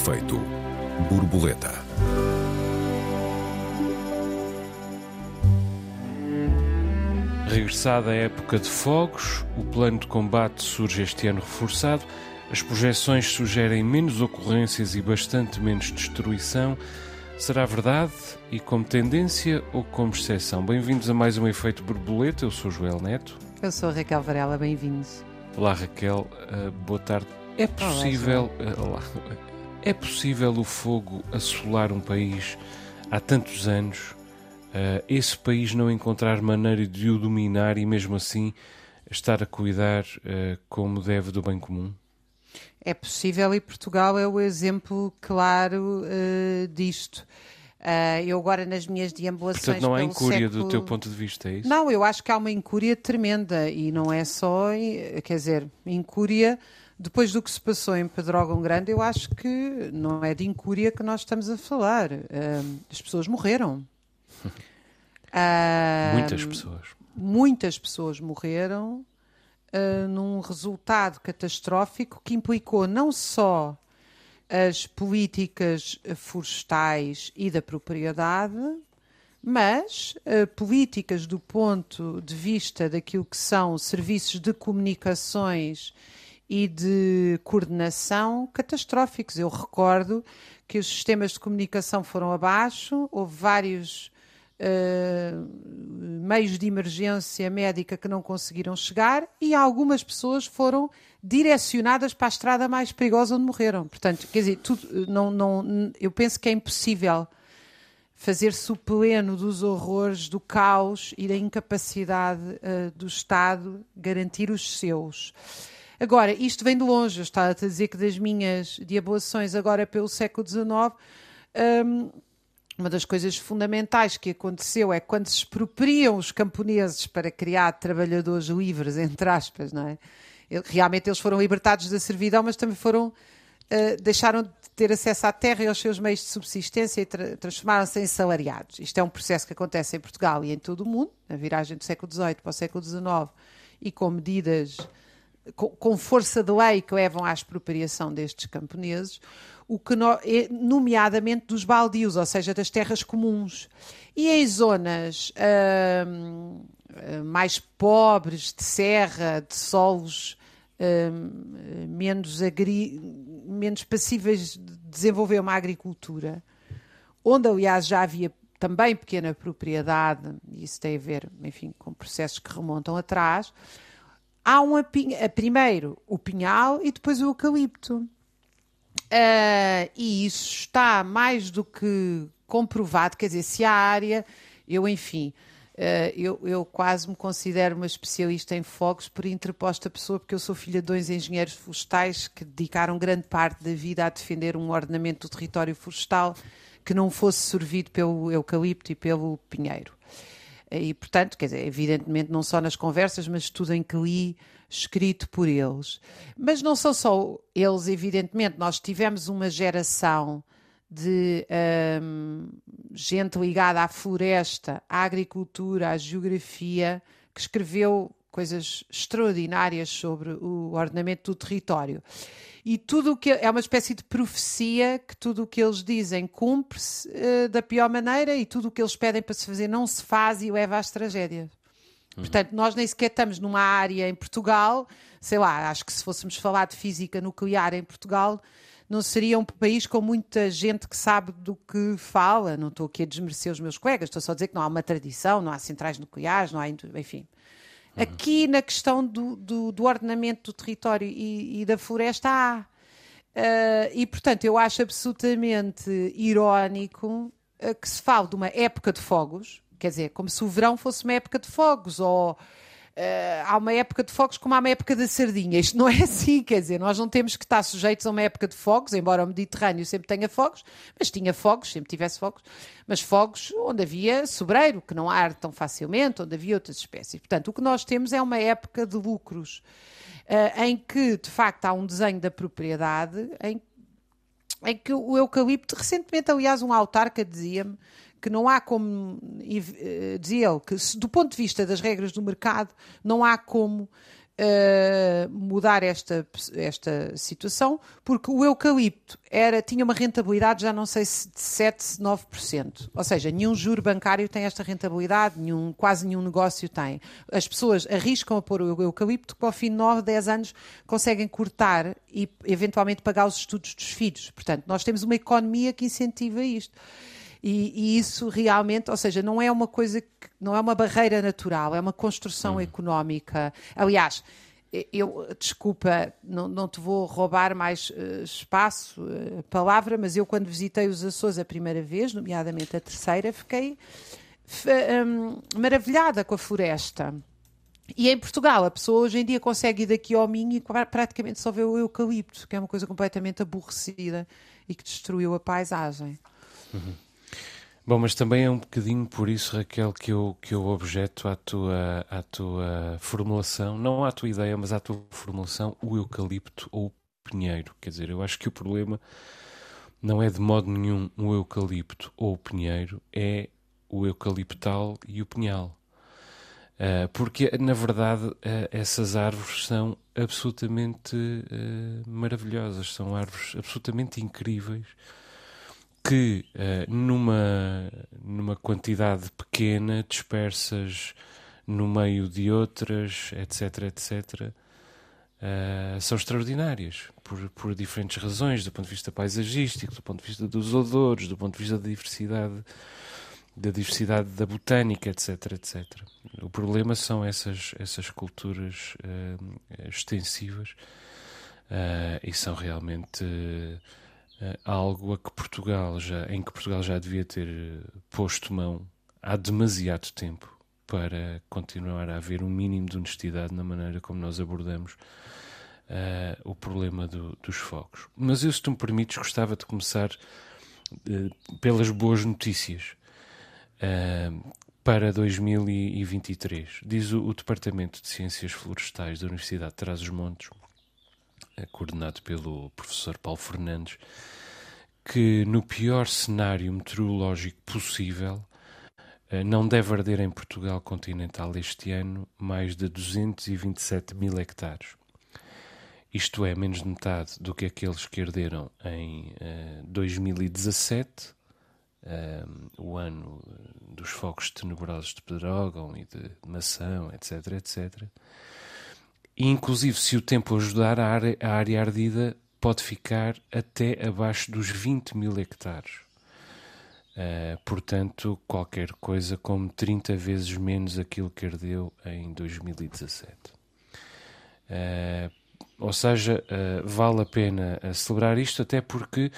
efeito borboleta. Regressada a época de fogos, o plano de combate surge este ano reforçado. As projeções sugerem menos ocorrências e bastante menos destruição. Será verdade e como tendência ou como exceção? Bem-vindos a mais um Efeito Borboleta. Eu sou Joel Neto. Eu sou a Raquel Varela, bem-vindos. Olá Raquel, uh, boa tarde. É possível, olá, uh, olá, é possível o fogo assolar um país há tantos anos uh, esse país não encontrar maneira de o dominar e mesmo assim estar a cuidar uh, como deve do bem comum? É possível e Portugal é o exemplo claro uh, disto. Uh, eu agora nas minhas deambulações. Portanto, não há incúria século... do teu ponto de vista, é isso? Não, eu acho que há uma incúria tremenda e não é só, quer dizer, incúria. Depois do que se passou em Pedrógão Grande, eu acho que não é de incúria que nós estamos a falar. Uh, as pessoas morreram. Uh, muitas pessoas. Muitas pessoas morreram uh, num resultado catastrófico que implicou não só as políticas florestais e da propriedade, mas uh, políticas do ponto de vista daquilo que são serviços de comunicações e de coordenação catastróficos. Eu recordo que os sistemas de comunicação foram abaixo, houve vários uh, meios de emergência médica que não conseguiram chegar e algumas pessoas foram direcionadas para a estrada mais perigosa onde morreram. Portanto, quer dizer, tudo, não, não, eu penso que é impossível fazer-se o pleno dos horrores, do caos e da incapacidade uh, do Estado garantir os seus. Agora, isto vem de longe. Eu estava a dizer que das minhas deabolações agora pelo século XIX, um, uma das coisas fundamentais que aconteceu é quando se expropriam os camponeses para criar trabalhadores livres, entre aspas, não é? Realmente eles foram libertados da servidão, mas também foram uh, deixaram de ter acesso à terra e aos seus meios de subsistência e tra transformaram-se em salariados. Isto é um processo que acontece em Portugal e em todo o mundo, na viragem do século XVIII para o século XIX, e com medidas com, força de lei que levam à expropriação destes camponeses, o que no, nomeadamente dos baldios, ou seja, das terras comuns. E em zonas hum, mais pobres, de serra, de solos hum, menos, agri, menos passíveis de desenvolver uma agricultura, onde aliás já havia também pequena propriedade, e isso tem a ver, enfim, com processos que remontam atrás, há um a, primeiro o pinhal e depois o eucalipto. Uh, e isso está mais do que comprovado, quer dizer, se a área, eu enfim, uh, eu, eu, quase me considero uma especialista em fogos por interposta pessoa, porque eu sou filha de dois engenheiros florestais que dedicaram grande parte da vida a defender um ordenamento do território florestal que não fosse servido pelo eucalipto e pelo pinheiro. E, portanto, quer dizer, evidentemente não só nas conversas, mas tudo em que li escrito por eles. Mas não são só eles, evidentemente, nós tivemos uma geração de um, gente ligada à floresta, à agricultura, à geografia, que escreveu coisas extraordinárias sobre o ordenamento do território. E tudo o que é uma espécie de profecia que tudo o que eles dizem cumpre-se uh, da pior maneira e tudo o que eles pedem para se fazer não se faz e leva às tragédias. Uhum. Portanto, nós nem sequer estamos numa área em Portugal, sei lá, acho que se fôssemos falar de física nuclear em Portugal, não seria um país com muita gente que sabe do que fala. Não estou aqui a desmerecer os meus colegas, estou só a dizer que não há uma tradição, não há centrais nucleares, não há. Enfim. Uhum. Aqui na questão do, do, do ordenamento do território e, e da floresta há. Uh, e portanto, eu acho absolutamente irónico uh, que se fale de uma época de fogos, quer dizer, como se o verão fosse uma época de fogos, ou uh, há uma época de fogos como há uma época da sardinha. Isto não é assim, quer dizer, nós não temos que estar sujeitos a uma época de fogos, embora o Mediterrâneo sempre tenha fogos, mas tinha fogos, sempre tivesse fogos, mas fogos onde havia sobreiro, que não arde tão facilmente, onde havia outras espécies. Portanto, o que nós temos é uma época de lucros. Uh, em que de facto há um desenho da propriedade em, em que o eucalipto, recentemente, aliás, um autarca dizia-me que não há como, eh, dizia ele, que do ponto de vista das regras do mercado, não há como uh, mudar esta, esta situação, porque o eucalipto era, tinha uma rentabilidade, já não sei se de 7, 9%. Ou seja, nenhum juro bancário tem esta rentabilidade, nenhum, quase nenhum negócio tem. As pessoas arriscam a pôr o eucalipto que ao fim de 9, 10 anos conseguem cortar e eventualmente pagar os estudos dos filhos. Portanto, nós temos uma economia que incentiva isto. E, e, isso realmente, ou seja, não é uma coisa que não é uma barreira natural, é uma construção uhum. económica. Aliás, eu, desculpa, não, não te vou roubar mais uh, espaço, uh, palavra, mas eu quando visitei os Açores a primeira vez, nomeadamente a terceira, fiquei um, maravilhada com a floresta. E em Portugal, a pessoa hoje em dia consegue ir daqui ao Minho e praticamente só vê o eucalipto, que é uma coisa completamente aborrecida e que destruiu a paisagem. Uhum. Bom, mas também é um bocadinho por isso, Raquel, que eu, que eu objeto à tua, à tua formulação, não à tua ideia, mas à tua formulação, o eucalipto ou o pinheiro. Quer dizer, eu acho que o problema não é de modo nenhum o eucalipto ou o pinheiro, é o eucaliptal e o pinhal. Uh, porque, na verdade, uh, essas árvores são absolutamente uh, maravilhosas, são árvores absolutamente incríveis que uh, numa, numa quantidade pequena, dispersas no meio de outras, etc., etc., uh, são extraordinárias por, por diferentes razões, do ponto de vista paisagístico, do ponto de vista dos odores, do ponto de vista da diversidade da diversidade da botânica, etc, etc. O problema são essas essas culturas uh, extensivas e são realmente algo a que Portugal já, em que Portugal já devia ter eh, posto mão há demasiado tempo para continuar a haver um mínimo de honestidade na maneira como nós abordamos uh, o problema do, dos fogos. Mas eu, se tu me permites, gostava de começar uh, pelas boas notícias. Uh, para 2023, diz o, o, Departamento de Ciências Florestais da Universidade de Trás-os-Montes, coordenado pelo professor Paulo Fernandes, que no pior cenário meteorológico possível eh, não deve arder em Portugal continental este ano mais de 227 mil hectares. Isto é, menos de metade do que aqueles que arderam em uh, 2017, uh, o ano dos focos tenebrosos de Pedrógão e de Mação, etc, etc. E, inclusive, se o tempo ajudar, a área, a área ardida pode ficar até abaixo dos 20 mil hectares. Uh, portanto, qualquer coisa como 30 vezes menos aquilo que ardeu em 2017. Uh, eh, ou seja, uh, vale a pena celebrar isto, até porque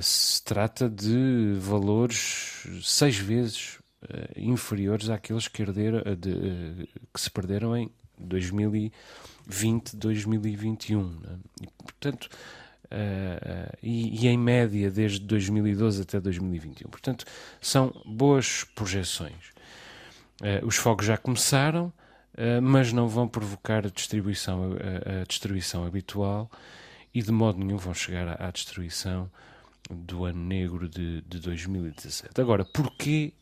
se trata de valores seis vezes inferiores àqueles que, arderam, de, que se perderam em 2020, 2021. Né? E, portanto, uh, uh, e, e, em média desde 2012 até 2021. Portanto, são boas projeções. Uh, os fogos já começaram, mas não vão provocar a destruição, a, a, destruição habitual e de modo nenhum vão chegar à, à destruição do ano negro de, de 2017. Agora, porquê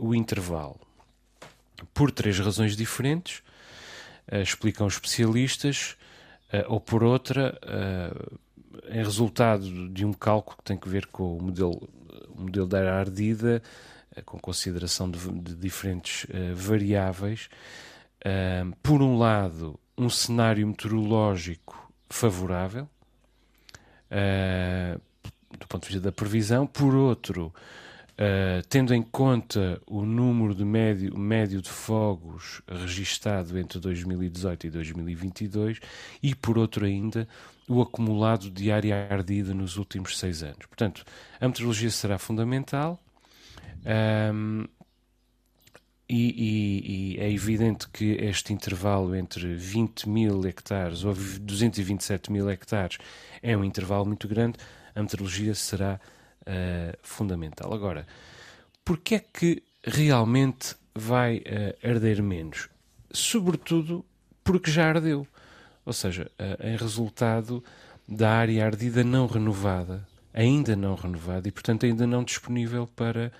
o intervalo? Por três razões diferentes explicam especialistas, uh, ou por outra, uh, em resultado de um cálculo que tem que ver com o modelo, o modelo da área ardida, com consideração de, de diferentes variáveis. por um lado, um cenário meteorológico favorável, do ponto de vista da previsão, por outro, Uh, tendo em conta o número de médio, médio de fogos registado entre 2018 e 2022 e, por outro ainda, o acumulado de área ardida nos últimos seis anos. Portanto, a meteorologia será fundamental um, e, e, e, é evidente que este intervalo entre 20 mil hectares ou 227 mil hectares é um intervalo muito grande. A meteorologia será uh, fundamental. Agora, porquê é que realmente vai uh, arder menos? Sobretudo porque já ardeu. Ou seja, uh, em resultado da área ardida não renovada, ainda não renovada e, portanto, ainda não disponível para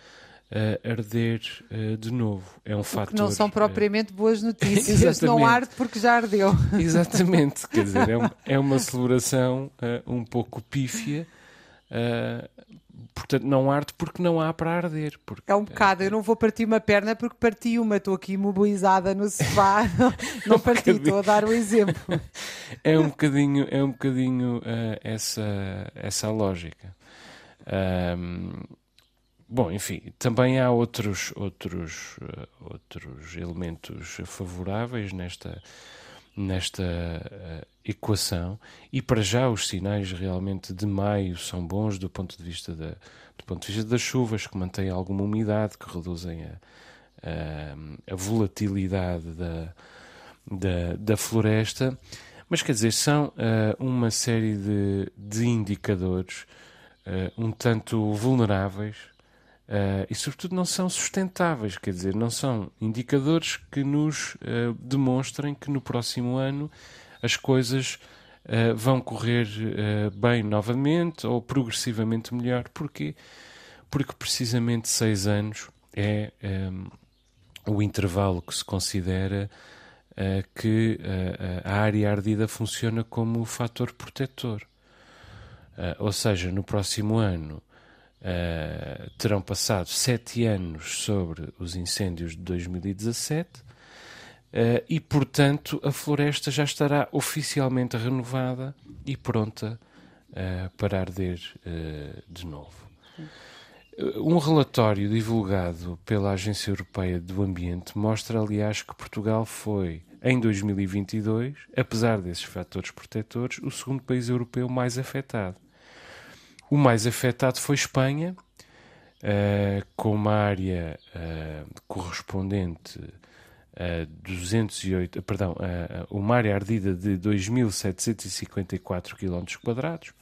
uh, arder uh, de novo. É um fator. Não são propriamente boas notícias. não arde porque já ardeu. Exatamente. Quer dizer, é, um, é uma celebração um pouco pífia. Portanto, não arde porque não há para arder. Porque, é um bocado, eu não vou partir uma perna porque parti uma, estou aqui imobilizada no sofá, não, um parti, estou a dar o um exemplo. É um bocadinho, é um bocadinho essa, essa lógica. Um, bom, enfim, também há outros, outros, uh, outros elementos favoráveis nesta, nesta uh, equação e para já os sinais realmente de maio são bons do ponto de vista da, do ponto de vista das chuvas que mantêm alguma umidade que reduzem a, a, a volatilidade da, da, da floresta. Mas quer dizer são uh, uma série de, de indicadores uh, um tanto vulneráveis uh, e, sobretudo, não são sustentáveis, quer dizer, não são indicadores que nos uh, demonstrem que no próximo ano as coisas vão correr bem novamente ou progressivamente melhor. Porquê? Porque precisamente seis anos é um, o intervalo que se considera que a área ardida funciona como fator protetor. Uh, ou seja, no próximo ano uh, terão passado sete anos sobre os incêndios de 2017 uh, ah, e, portanto, a floresta já estará oficialmente renovada e pronta para arder de novo. Um relatório divulgado pela Agência Europeia do Ambiente mostra, aliás, que Portugal foi, em 2022, apesar desses fatores protetores, o segundo país europeu mais afetado. O mais afetado foi Espanha, uh, com uma área uh, correspondente a 208, perdão, uh, uma área ardida de 2.754 km quadrados,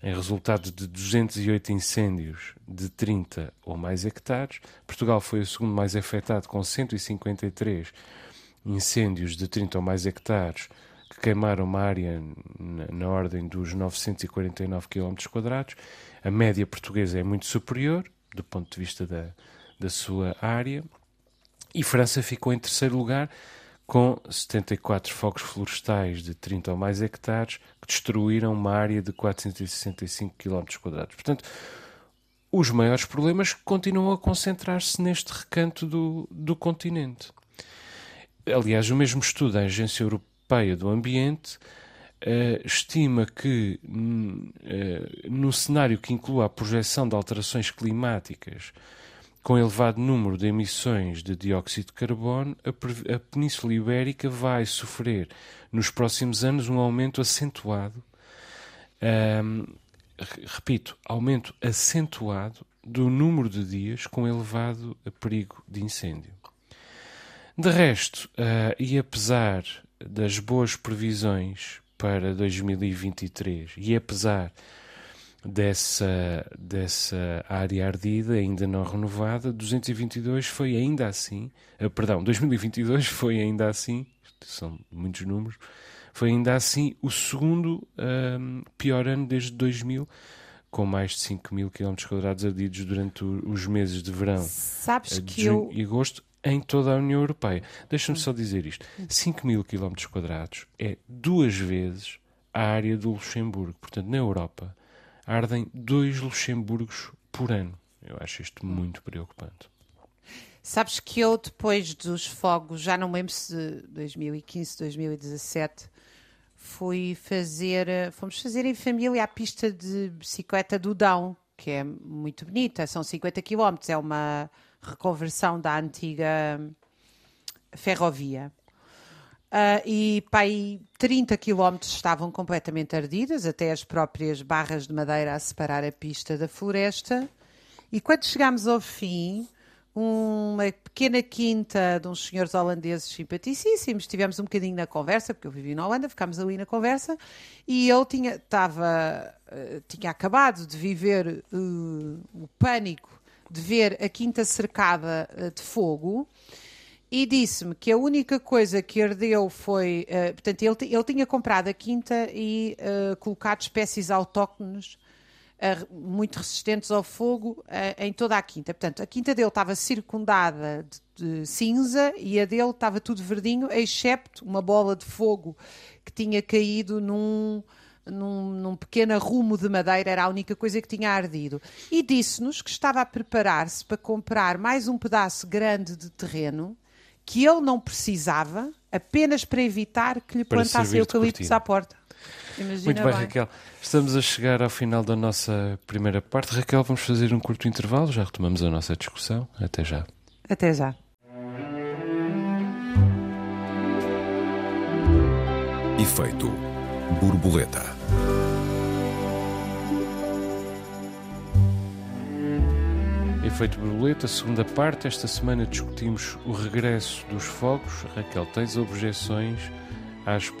em resultado de 208 incêndios de 30 ou mais hectares. Portugal foi o segundo mais afetado, com 153 incêndios de 30 ou mais hectares, que queimaram uma área na, na ordem dos 949 km. A média portuguesa é muito superior, do ponto de vista da, da sua área. E França ficou em terceiro lugar, com 74 fogos florestais de 30 ou mais hectares, que destruíram uma área de 465 km. Portanto, os maiores problemas continuam a concentrar-se neste recanto do, do continente. Aliás, o mesmo estudo da Agência Europeia Europeia do Ambiente uh, estima que uh, no cenário que inclua a projeção de alterações climáticas com elevado número de emissões de dióxido de carbono, a, a Península Ibérica vai sofrer nos próximos anos um aumento acentuado. Um, repito, aumento acentuado do número de dias com elevado perigo de incêndio. De resto, uh, e apesar das boas previsões para 2023 e apesar dessa, dessa área ardida ainda não renovada, 222 foi ainda assim, uh, perdão, 2022 foi ainda assim, são muitos números, foi ainda assim o segundo um, pior ano desde 2000, com mais de 5 mil km quadrados ardidos durante os meses de verão, Sabes uh, de junho eu... e agosto, em toda a União Europeia. Deixa-me só dizer isto: 5 mil quilómetros quadrados é duas vezes a área do Luxemburgo. Portanto, na Europa ardem dois Luxemburgos por ano. Eu acho isto muito preocupante. Sabes que eu, depois dos fogos, já não me lembro se 2015, 2017, fui fazer, fomos fazer em família a pista de bicicleta do Dão, que é muito bonita, são 50 km, é uma reconversão da antiga ferrovia. Uh, e pai 30 quilómetros estavam completamente ardidas, até as próprias barras de madeira a separar a pista da floresta. E quando chegámos ao fim, uma pequena quinta de uns senhores holandeses simpaticíssimos, tivemos um bocadinho na conversa, porque eu vivi na Holanda, ficámos ali na conversa, e ele tinha, estava, uh, tinha acabado de viver uh, o pânico de ver a quinta cercada uh, de fogo e disse-me que a única coisa que ardeu foi. Uh, portanto, ele, ele tinha comprado a quinta e uh, colocado espécies autóctones muito resistentes ao fogo em toda a quinta. Portanto, a quinta dele estava circundada de, de cinza e a dele estava tudo verdinho, excepto uma bola de fogo que tinha caído num, num, num pequeno arrumo de madeira, era a única coisa que tinha ardido. E disse-nos que estava a preparar-se para comprar mais um pedaço grande de terreno que ele não precisava, apenas para evitar que lhe plantassem eucaliptos à porta. Imagina Muito bem, bem, Raquel. Estamos a chegar ao final da nossa primeira parte. Raquel, vamos fazer um curto intervalo, já retomamos a nossa discussão. Até já. Até já. Efeito borboleta. Efeito borboleta, segunda parte. Esta semana discutimos o regresso dos fogos. Raquel, tens objeções às,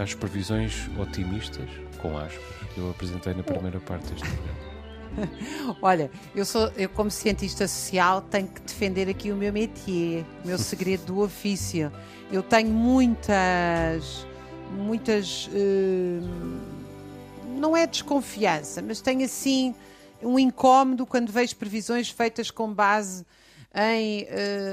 às previsões otimistas, com aspas, que eu apresentei na primeira parte deste programa? Olha, eu sou, eu como cientista social tenho que defender aqui o meu métier, o meu segredo do ofício. Eu tenho muitas, muitas, uh, não é desconfiança, mas tenho assim um incómodo quando vejo previsões feitas com base em uh,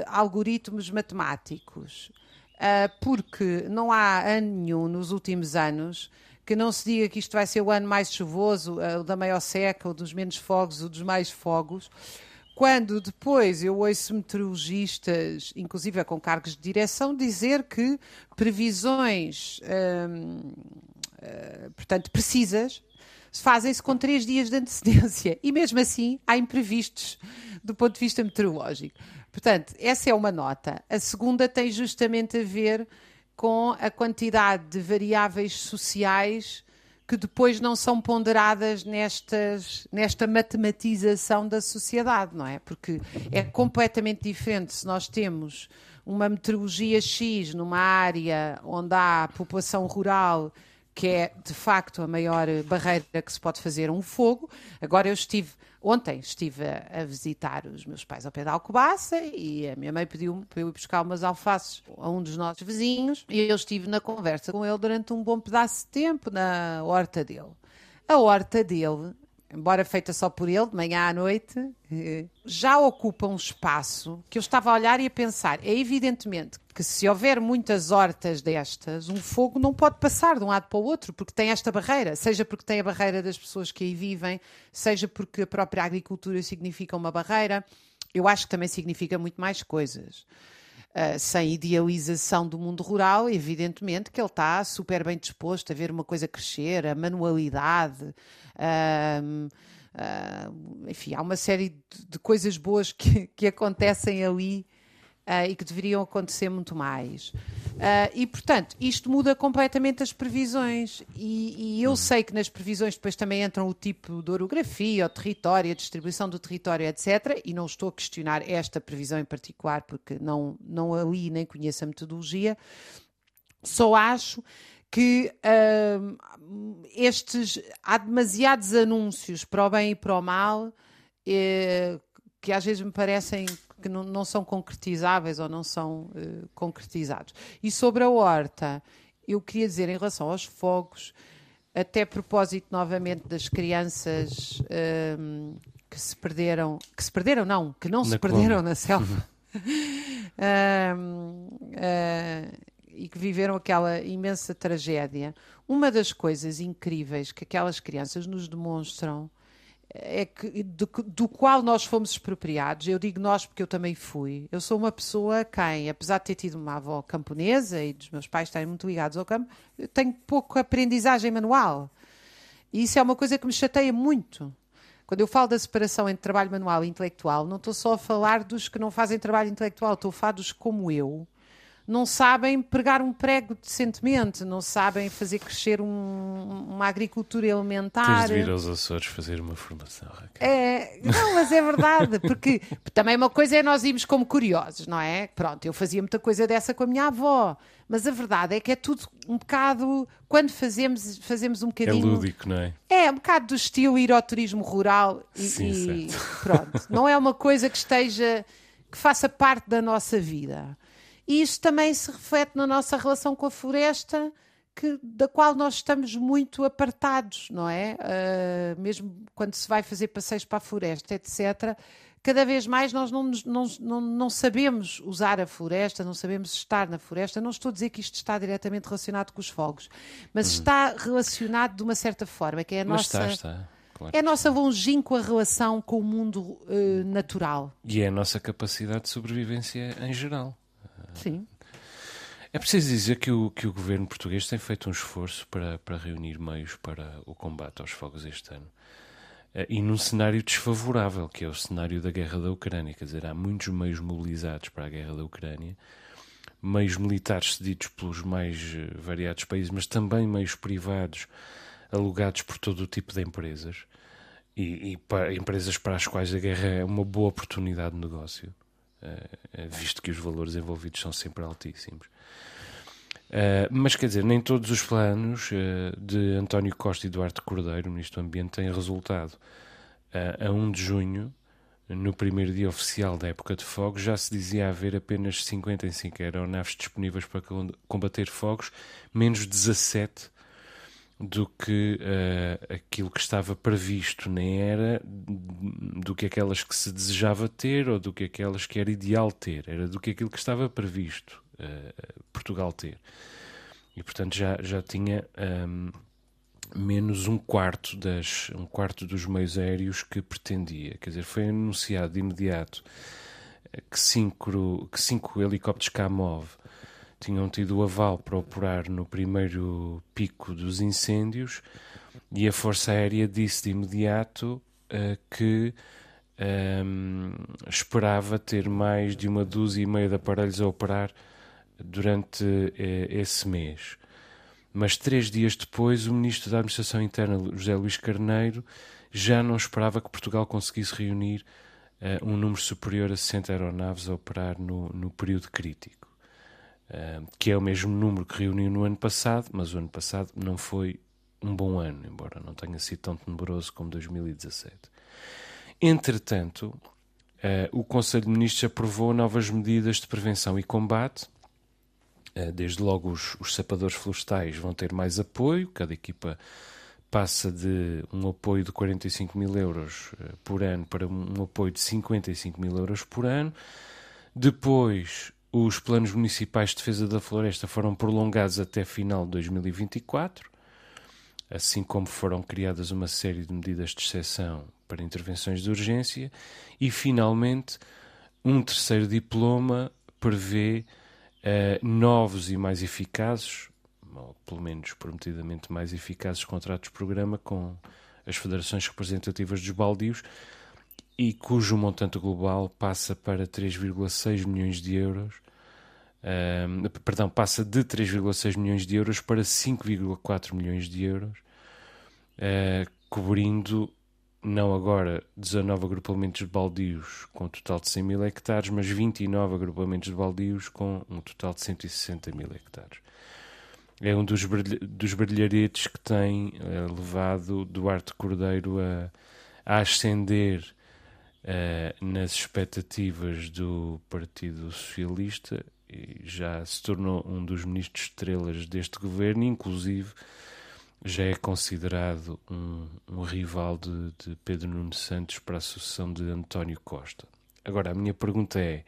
algoritmos matemáticos. Uh, porque não há ano nenhum nos últimos anos que não se diga que isto vai ser o ano mais chuvoso, o da maior seca, o dos menos fogos, o dos mais fogos, quando depois eu ouço meteorologistas, inclusive com cargos de direção, dizer que previsões, uh, portanto, precisas, fazem-se com três dias de antecedência e mesmo assim há imprevistos do ponto de vista meteorológico. Portanto, essa é uma nota. A segunda tem justamente a ver com a quantidade de variáveis sociais que depois não são ponderadas nestas, nesta matematização da sociedade, não é? Porque é completamente diferente se nós temos uma meteorologia X numa área onde há população rural que é de facto a maior barreira que se pode fazer a um fogo. Agora eu estive Ontem estive a, visitar os meus pais ao pé da Alcobaça e a minha mãe pediu-me para eu ir buscar umas alfaces a um dos nossos vizinhos e eu estive na conversa com ele durante um bom pedaço de tempo na horta dele. A horta dele embora feita só por ele, de manhã à noite, eh, já ocupa um espaço que eu estava a olhar e a pensar. É evidentemente que se houver muitas hortas destas, um fogo não pode passar de um lado para o outro, porque tem esta barreira, seja porque tem a barreira das pessoas que aí vivem, seja porque a própria agricultura significa uma barreira. Eu acho que também significa muito mais coisas. Uh, sem idealização do mundo rural, evidentemente que ele está super bem disposto a ver uma coisa crescer, a manualidade, uh, uh, enfim, há uma série de, de coisas boas que, que acontecem ali e que deveriam acontecer muito mais. Uh, e, portanto, isto muda completamente as previsões. E, e, eu sei que nas previsões depois também entram o tipo de orografia, o território, a distribuição do território, etc. E não estou a questionar esta previsão em particular, porque não, não a li nem conheço a metodologia. Só acho que uh, estes há demasiados anúncios para o bem e para o mal eh, que às vezes me parecem que não, não são concretizáveis ou não são uh, concretizados. E sobre a horta, eu queria dizer em relação aos fogos, até a propósito novamente das crianças um, que se perderam, que se perderam não, que não na se Colômbia. perderam na selva. um, uh, e que viveram aquela imensa tragédia. Uma das coisas incríveis que aquelas crianças nos demonstram é que, do, do, qual nós fomos expropriados. Eu digo nós porque eu também fui. Eu sou uma pessoa quem, apesar de ter tido uma avó camponesa e dos meus pais estarem muito ligados ao campo, tenho pouco aprendizagem manual. E isso é uma coisa que me chateia muito. Quando eu falo da separação entre trabalho manual e intelectual, não estou só a falar dos que não fazem trabalho intelectual, estou a falar dos como eu, não sabem pregar um prego decentemente, não sabem fazer crescer um, uma agricultura elementar. Tens de vir aos Açores fazer uma formação, Raquel. É, não, mas é verdade, porque também uma coisa é nós irmos como curiosos, não é? Pronto, eu fazia muita coisa dessa com a minha avó, mas a verdade é que é tudo um bocado, quando fazemos, fazemos um é bocadinho... É lúdico, não é? É, um bocado do estilo ir ao turismo rural e, Sim, e pronto. Não é uma coisa que esteja, que faça parte da nossa vida. E isto também se reflete na nossa relação com a floresta, que, da qual nós estamos muito apartados, não é? Uh, mesmo quando se vai fazer passeios para a floresta, etc., cada vez mais nós não, não, não, não, sabemos usar a floresta, não sabemos estar na floresta. Não estou a dizer que isto está diretamente relacionado com os fogos, mas uhum. está relacionado de uma certa forma, que é a mas nossa. Está, está. Claro. É a nossa longínqua relação com o mundo uh, natural. E é a nossa capacidade de sobrevivência em geral. Sim. É preciso dizer que o, que o governo português tem feito um esforço para, para reunir meios para o combate aos fogos este ano. Eh, e num cenário desfavorável, que é o cenário da guerra da Ucrânia. Quer dizer, há muitos meios mobilizados para a guerra da Ucrânia, meios militares cedidos pelos mais eh, variados países, mas também meios privados alugados por todo o tipo de empresas. E, e para, empresas para as quais a guerra é uma boa oportunidade de negócio, visto que os valores envolvidos são sempre altíssimos. Uh, mas quer dizer, nem todos os planos uh, de António Costa e Duarte Cordeiro, Ministro do Ambiente, têm resultado. Uh, a 1 de junho, no primeiro dia oficial da época de fogos, já se dizia haver apenas 55 aeronaves disponíveis para combater fogos, menos 17 do que aquilo que estava previsto, nem era do que aquelas que se desejava ter ou do que aquelas que era ideal ter, era do que aquilo que estava previsto. Eh, Portugal ter. E portanto já, já tinha um, menos um quarto, das, um quarto dos meios aéreos que pretendia. Quer dizer, foi anunciado de imediato que cinco, que cinco helicópteros Kamov tinham tido o aval para operar no primeiro pico dos incêndios e a Força Aérea disse de imediato uh, que um, esperava ter mais de uma dúzia e meia de aparelhos a operar durante eh, esse mês. Mas três dias depois, o ministro da Administração Interna, José Luís Carneiro, já não esperava que Portugal conseguisse reunir uh, um número superior a 60 aeronaves a operar no, no período crítico, uh, que é o mesmo número que reuniu no ano passado, mas o ano passado não foi um bom ano, embora não tenha sido tão tenebroso como 2017. Entretanto, uh, o Conselho de Ministros aprovou novas medidas de prevenção e combate eh, desde logo, os, os sapadores florestais vão ter mais apoio, cada equipa passa de um apoio de 45 mil euros eh, por ano para um apoio de 55 mil euros por ano. Depois, os planos municipais de defesa da floresta foram prolongados até final de 2024, assim como foram criadas uma série de medidas de exceção para intervenções de urgência. E, finalmente, um terceiro diploma prevê uh, novos e mais eficazes, ou pelo menos prometidamente mais eficazes contratos-programa com as federações representativas dos baldios e cujo montante global passa para 3,6 milhões de euros. Uh, perdão, passa de 3,6 milhões de euros para 5,4 milhões de euros, uh, cobrindo não agora 19 agrupamentos de baldios com um total de 100 mil hectares, mas 29 agrupamentos de baldios com um total de 160 mil hectares. É um dos, dos brilharetes que tem uh, levado Duarte Cordeiro a, a ascender uh, nas expectativas do Partido Socialista e já se tornou um dos ministros estrelas deste governo, inclusive já é considerado um, um rival de, de, Pedro Nuno Santos para a sucessão de António Costa. Agora, a minha pergunta é: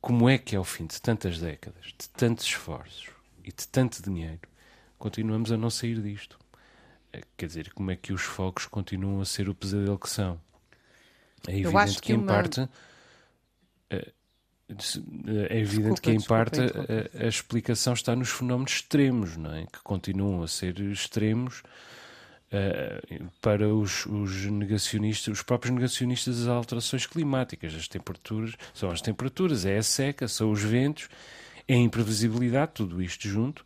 como é que, ao fim de tantas décadas, de tantos esforços e de tanto dinheiro, continuamos a não sair disto? É, quer dizer, como é que os fogos continuam a ser o pesadelo que são? É evidente que, que, em uma... parte. É, é evidente desculpa, que, em desculpa, parte, a, a, explicação está nos fenómenos extremos, não é? que continuam a ser extremos uh, para os, os, negacionistas, os próprios negacionistas das alterações climáticas. As temperaturas são as temperaturas, é a seca, são os ventos, é a imprevisibilidade, tudo isto junto.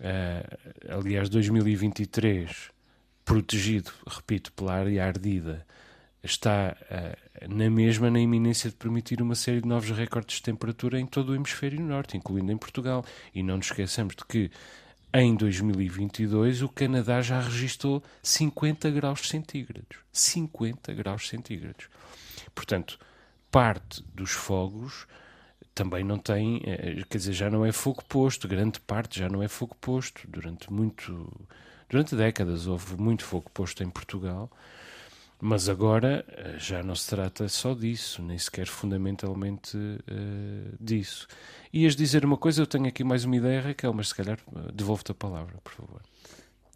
Uh, aliás, 2023, protegido, repito, pela área ardida está uh, na mesma na iminência de permitir uma série de novos recordes de temperatura em todo o hemisfério norte, incluindo em Portugal. E não nos esqueçamos de que em 2022 o Canadá já registrou 50 graus centígrados. 50 graus centígrados. Portanto, parte dos fogos também não tem, uh, quer dizer, já não é fogo posto, grande parte já não é fogo posto. Durante muito, durante décadas houve muito fogo posto em Portugal, mas agora já não se trata só disso, nem sequer fundamentalmente disso. Ias dizer uma coisa, eu tenho aqui mais uma ideia, Raquel, mas se calhar devolvo-te a palavra, por favor.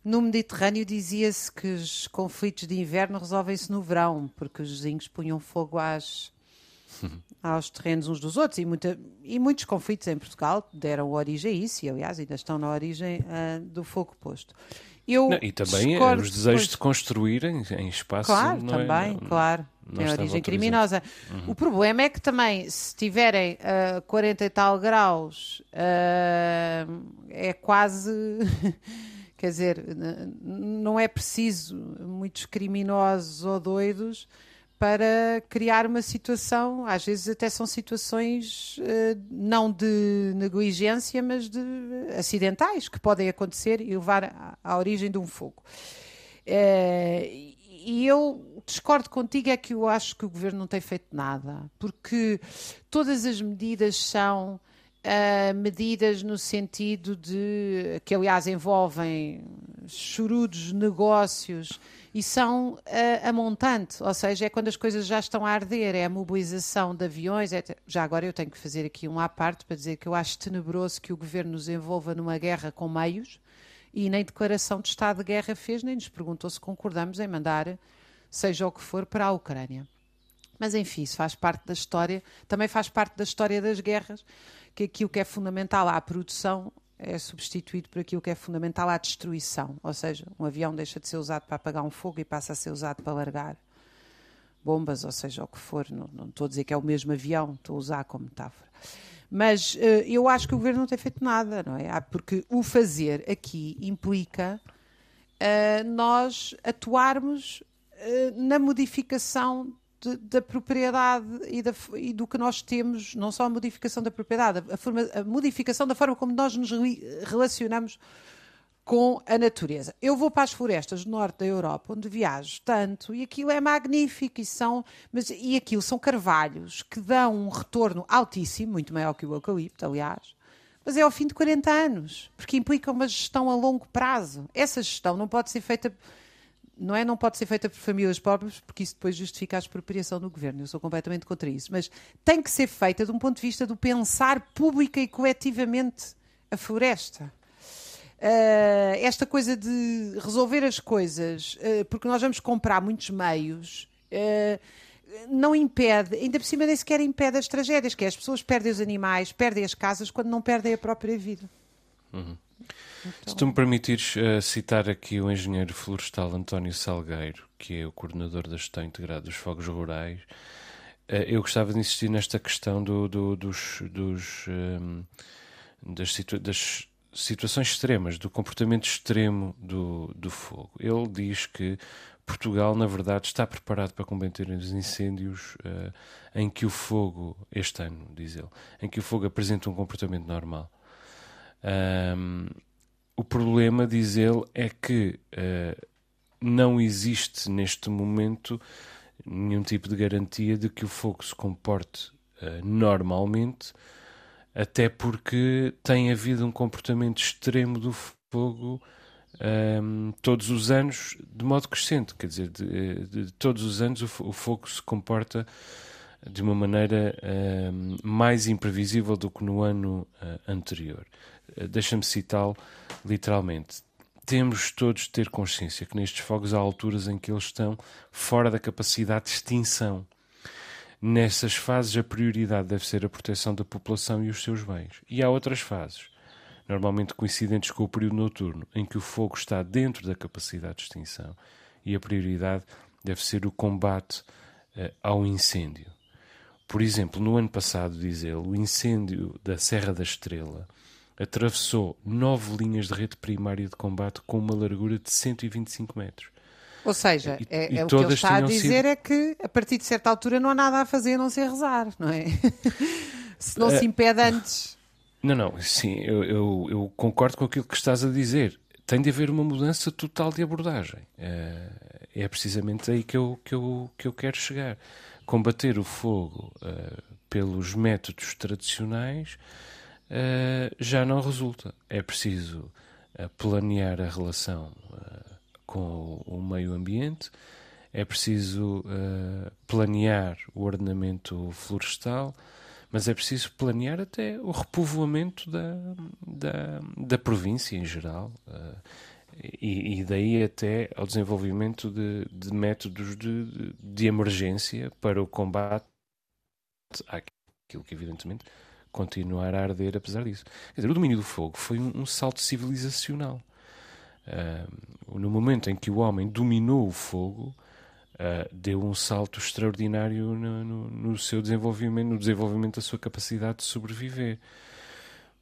No Mediterrâneo dizia-se que os conflitos de inverno resolvem-se no verão, porque os vizinhos punham fogo às, aos terrenos uns dos outros. E, muita, e, muitos conflitos em Portugal deram origem a isso, e aliás ainda estão na origem uh, do fogo posto. Eu não, e também eh, os desejos de construir em, em espaço. Claro, não também, é, claro. Não tem origem criminosa. Uhum. O problema é que também, se tiverem uh, 40 e tal graus, uh, é quase. Quer dizer, não é preciso muitos criminosos ou doidos para criar uma situação, às vezes até são situações uh, não de negligência, mas de acidentais que podem acontecer e levar à, origem de um fogo. Uh, e eu discordo contigo, é que eu acho que o governo não tem feito nada, porque todas as medidas são uh, medidas no sentido de que, aliás, envolvem chorudos negócios e são uh, a montante, ou seja, é quando as coisas já estão a arder, é a mobilização de aviões. É, já agora eu tenho que fazer aqui um à parte para dizer que eu acho tenebroso que o governo nos envolva numa guerra com meios e nem declaração de estado de guerra fez, nem nos perguntou se concordamos em mandar, seja o que for, para a Ucrânia. Mas enfim, isso faz parte da história, também faz parte da história das guerras que aquilo que é fundamental à produção é substituído por aquilo que é fundamental à destruição. Ou seja, um avião deixa de ser usado para apagar um fogo e passa a ser usado para largar bombas, ou seja, o que for. Não, não estou a dizer que é o mesmo avião, estou a usar como metáfora. Mas uh, eu acho que o governo não tem feito nada, não é? Porque o fazer aqui implica uh, nós atuarmos uh, na modificação de, da propriedade e, da, e, do que nós temos, não só a modificação da propriedade, a, forma, a modificação da forma como nós nos relacionamos com a natureza. Eu vou para as florestas do norte da Europa, onde viajo tanto, e aquilo é magnífico, e, são, mas, e aquilo são carvalhos que dão um retorno altíssimo, muito maior que o eucalipto, aliás, mas é ao fim de 40 anos, porque implica uma gestão a longo prazo. Essa gestão não pode ser feita não é não pode ser feita por famílias pobres, porque isso depois justifica a expropriação do governo. Eu sou completamente contra isso. Mas tem que ser feita de um ponto de vista do pensar pública e coletivamente a floresta. Uh, esta coisa de resolver as coisas, uh, porque nós vamos comprar muitos meios, uh, não impede, ainda por cima nem sequer impede as tragédias, que é as pessoas perdem os animais, perdem as casas quando não perdem a própria vida. Uhum. Então... Se tu me permitires uh, citar aqui o engenheiro florestal António Salgueiro, que é o coordenador da gestão integrada dos fogos rurais, uh, eu gostava de insistir nesta questão do, do, dos, dos um, ehm, das, situa das, situações extremas, do comportamento extremo do, do fogo. Ele diz que Portugal, na verdade, está preparado para combater os incêndios uh, em que o fogo, este ano, diz ele, em que o fogo apresenta um comportamento normal. Um, o problema, diz ele, é que uh, não existe neste momento nenhum tipo de garantia de que o fogo se comporte uh, normalmente, até porque tem havido um comportamento extremo do fogo um, todos os anos de modo crescente. Quer dizer, de, de todos os anos o, o, fogo se comporta de uma maneira um, mais imprevisível do que no ano uh, anterior. Uh, Deixa-me citá-lo literalmente. Temos todos de ter consciência que nestes fogos há alturas em que eles estão fora da capacidade de extinção. Nessas fases, a prioridade deve ser a proteção da população e os seus bens. E há outras fases, normalmente coincidentes com o período noturno, em que o fogo está dentro da capacidade de extinção e a prioridade deve ser o combate uh, ao incêndio. Por exemplo, no ano passado, diz ele, o incêndio da Serra da Estrela atravessou nove linhas de rede primária de combate com uma largura de 125 metros. Ou seja, e, é, e é o que ele está a dizer sido... é que a partir de certa altura não há nada a fazer a não ser rezar, não é? se não uh, se impede antes. Não, não, sim, eu, eu, eu, concordo com aquilo que estás a dizer. Tem de haver uma mudança total de abordagem. Uh, é precisamente aí que eu, que, eu, que eu quero chegar. Combater o fogo uh, pelos métodos tradicionais já não resulta. É preciso uh, planear a relação uh, com o, meio ambiente, é preciso planear o ordenamento florestal, mas é preciso planear até o repovoamento da, da, da província em geral. E, e, daí até ao desenvolvimento de, de métodos de, de, emergência para o combate àquilo que, evidentemente, continuar a arder apesar disso. Quer dizer, o domínio do fogo foi um, um salto civilizacional. Uh, no momento em que o homem dominou o fogo, uh, deu um salto extraordinário no, no, no, seu desenvolvimento, no desenvolvimento da sua capacidade de sobreviver.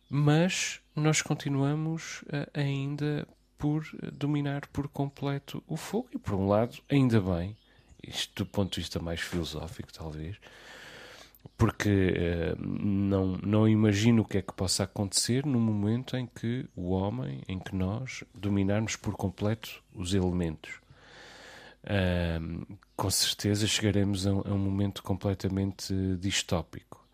Mas nós continuamos uh, ainda por dominar por completo o fogo, e por um lado, ainda bem, isto do ponto de vista mais filosófico, talvez, porque uh, não, não imagino o que é que possa acontecer no momento em que o homem, em que nós dominarmos por completo os elementos. Com certeza chegaremos a, a, um momento completamente distópico.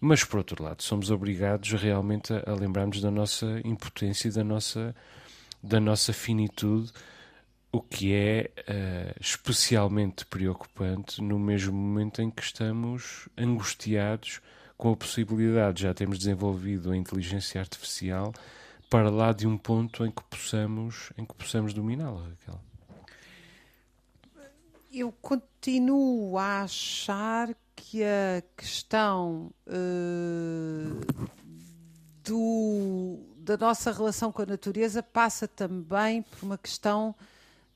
Mas, por outro lado, somos obrigados realmente a, a lembrarmos da nossa impotência e da nossa, da nossa finitude o que é uh, especialmente preocupante no mesmo momento em que estamos angustiados com a possibilidade, já temos desenvolvido a inteligência artificial para lá de um ponto em que possamos, em que possamos dominá-la, Raquel. Eu continuo a achar que a questão uh, do, da nossa relação com a natureza passa também por uma questão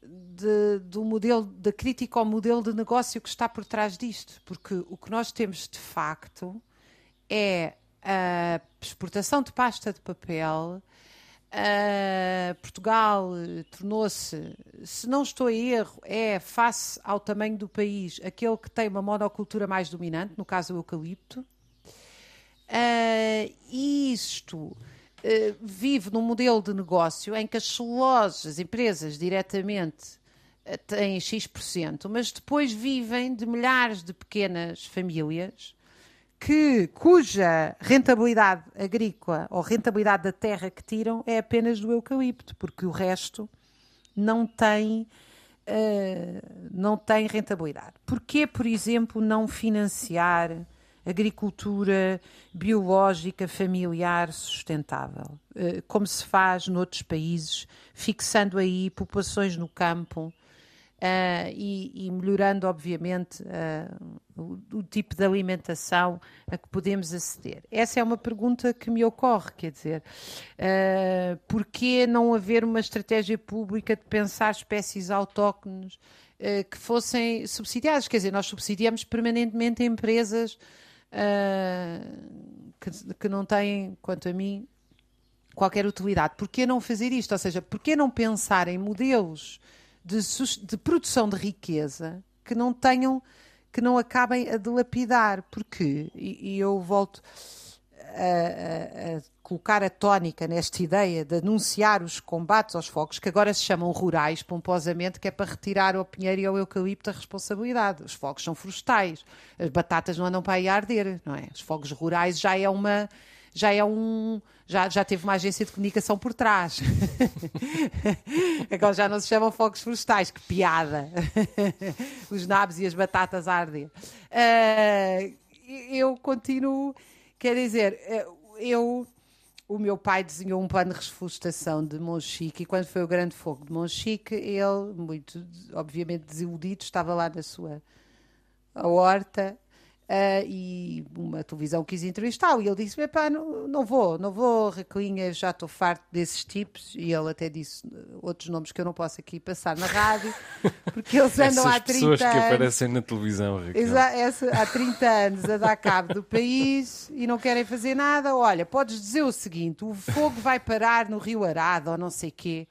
de, do modelo, da crítica ao modelo de negócio que está por trás disto, porque o que nós temos de facto é a exportação de pasta de papel. Uh, Portugal tornou-se, se não estou em erro, é face ao tamanho do país aquele que tem uma monocultura mais dominante, no caso o eucalipto. Uh, isto eh, vive num modelo de negócio em que as lojas, as empresas diretamente uh, têm X%, mas depois vivem de milhares de pequenas famílias que, cuja rentabilidade agrícola ou rentabilidade da terra que tiram é apenas do eucalipto, porque o resto não tem, uh, não tem rentabilidade. Porquê, por exemplo, não financiar agricultura biológica, familiar, sustentável, eh, como se faz noutros países, fixando aí populações no campo uh, e, e, melhorando, obviamente, uh, o, o, tipo de alimentação a que podemos aceder. Essa é uma pergunta que me ocorre, quer dizer, uh, porquê não haver uma estratégia pública de pensar espécies autóctones que fossem subsidiadas? Quer dizer, nós subsidiamos permanentemente empresas uh, que, que não têm, quanto a mim, qualquer utilidade. Porquê não fazer isto? Ou seja, porquê não pensar em modelos de, de, produção de riqueza que não tenham, que não acabem a dilapidar? Porque, e, e eu volto a, a, colocar a tónica nesta ideia de anunciar os combates aos fogos, que agora se chamam rurais, pomposamente, que é para retirar ao pinheiro e ao eucalipto a responsabilidade. Os fogos são florestais, as batatas não andam para aí a arder, não é? Os fogos rurais já é uma. Já é um. Já, já teve uma agência de comunicação por trás. Agora já não se chamam fogos florestais, que piada! Os nabos e as batatas a arder. Uh, eu continuo Quer dizer, eh, eu o meu pai desenhou um plano de reflorestação de Monchique e quando foi o grande fogo de Monchique, ele, muito obviamente desiludido, estava lá na sua horta Uh, e uma televisão quis entrevistá-lo e ele disse: Epá, não, não vou, não vou, Raquelinha, já estou farto desses tipos. E ele até disse outros nomes que eu não posso aqui passar na rádio, porque eles andam há 30 pessoas que aparecem na televisão, Essa, há 30 anos a dar cabo do país e não querem fazer nada. Olha, podes dizer o seguinte: o fogo vai parar no Rio Arado ou não sei quê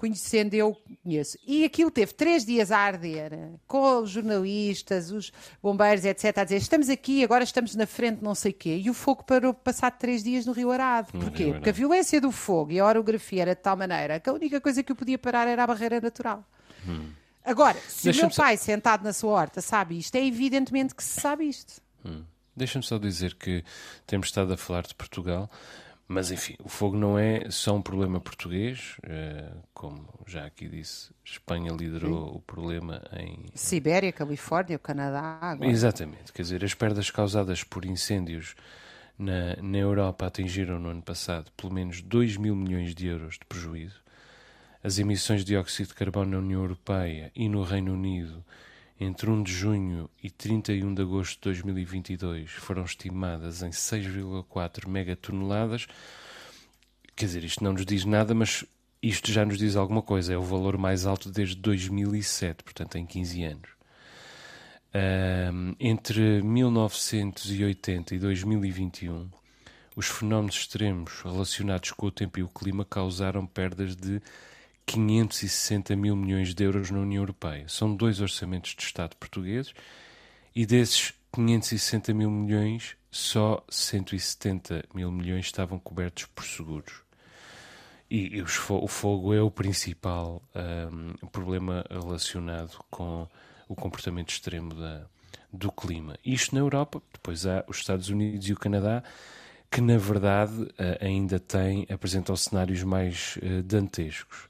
conhecendo eu conheço. E aquilo teve três dias a arder, com os jornalistas, os bombeiros, etc., a dizer estamos aqui, agora estamos na frente, não sei o quê. E o fogo parou passar três dias no Rio Arado. Porquê? Rio Porque a violência do fogo e a orografia era de tal maneira que a única coisa que o podia parar era a barreira natural. Hum. Agora, se o meu pai sentado na sua horta sabe isto, é evidentemente que se sabe isto. Hum. Deixa-me só dizer que temos estado a falar de Portugal, mas enfim, o fogo não é só um problema português, uh, como já aqui disse, Espanha liderou Sim. o problema em. Sibéria, Califórnia, o Canadá. Agora. Exatamente, quer dizer, as perdas causadas por incêndios na, na Europa atingiram no ano passado pelo menos 2 mil milhões de euros de prejuízo. As emissões de dióxido de carbono na União Europeia e no Reino Unido entre 1 de junho e 31 de agosto de 2022 foram estimadas em 6,4 megatoneladas. Quer dizer, isto não nos diz nada, mas isto já nos diz alguma coisa. É o valor mais alto desde 2007, portanto, em 15 anos. Um, entre 1980 e 2021, os fenómenos extremos relacionados com o tempo e o clima causaram perdas de 560 mil milhões de euros na União Europeia. São dois orçamentos de Estado portugueses e desses 560 mil milhões, só 170 mil milhões estavam cobertos por seguros. E, e o fogo é o principal um, problema relacionado com o comportamento extremo da, do clima. Isto na Europa, depois há os Estados Unidos e o Canadá, que na verdade ainda têm, apresentam cenários mais uh, dantescos.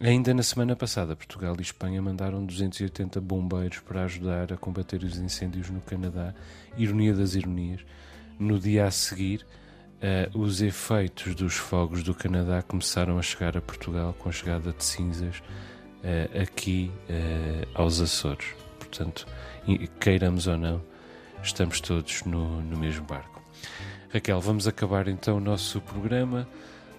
Ainda na semana passada, Portugal e Espanha mandaram 280 bombeiros para ajudar a combater os incêndios no Canadá. Ironia das ironias. No dia a seguir, uh, os efeitos dos fogos do Canadá começaram a chegar a Portugal com a chegada de cinzas uh, aqui uh, aos Açores. Portanto, queiramos ou não, estamos todos no, no mesmo barco. Raquel, vamos acabar então o nosso programa.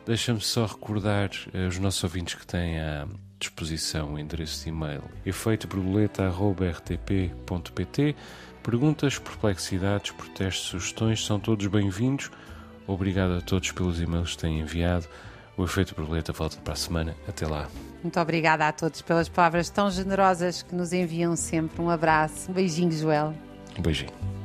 Deixa-me só recordar uh, os nossos ouvintes que têm à disposição o endereço de e-mail efeitoborboleta.rtp.pt Perguntas, perplexidades, protestos, sugestões são todos bem-vindos. Obrigado a todos pelos e-mails que têm enviado. O Efeito Borboleta volta para a semana. Até lá. Muito obrigada a todos pelas palavras tão generosas que nos enviam sempre. Um abraço. Um beijinho, Joel. Um beijinho.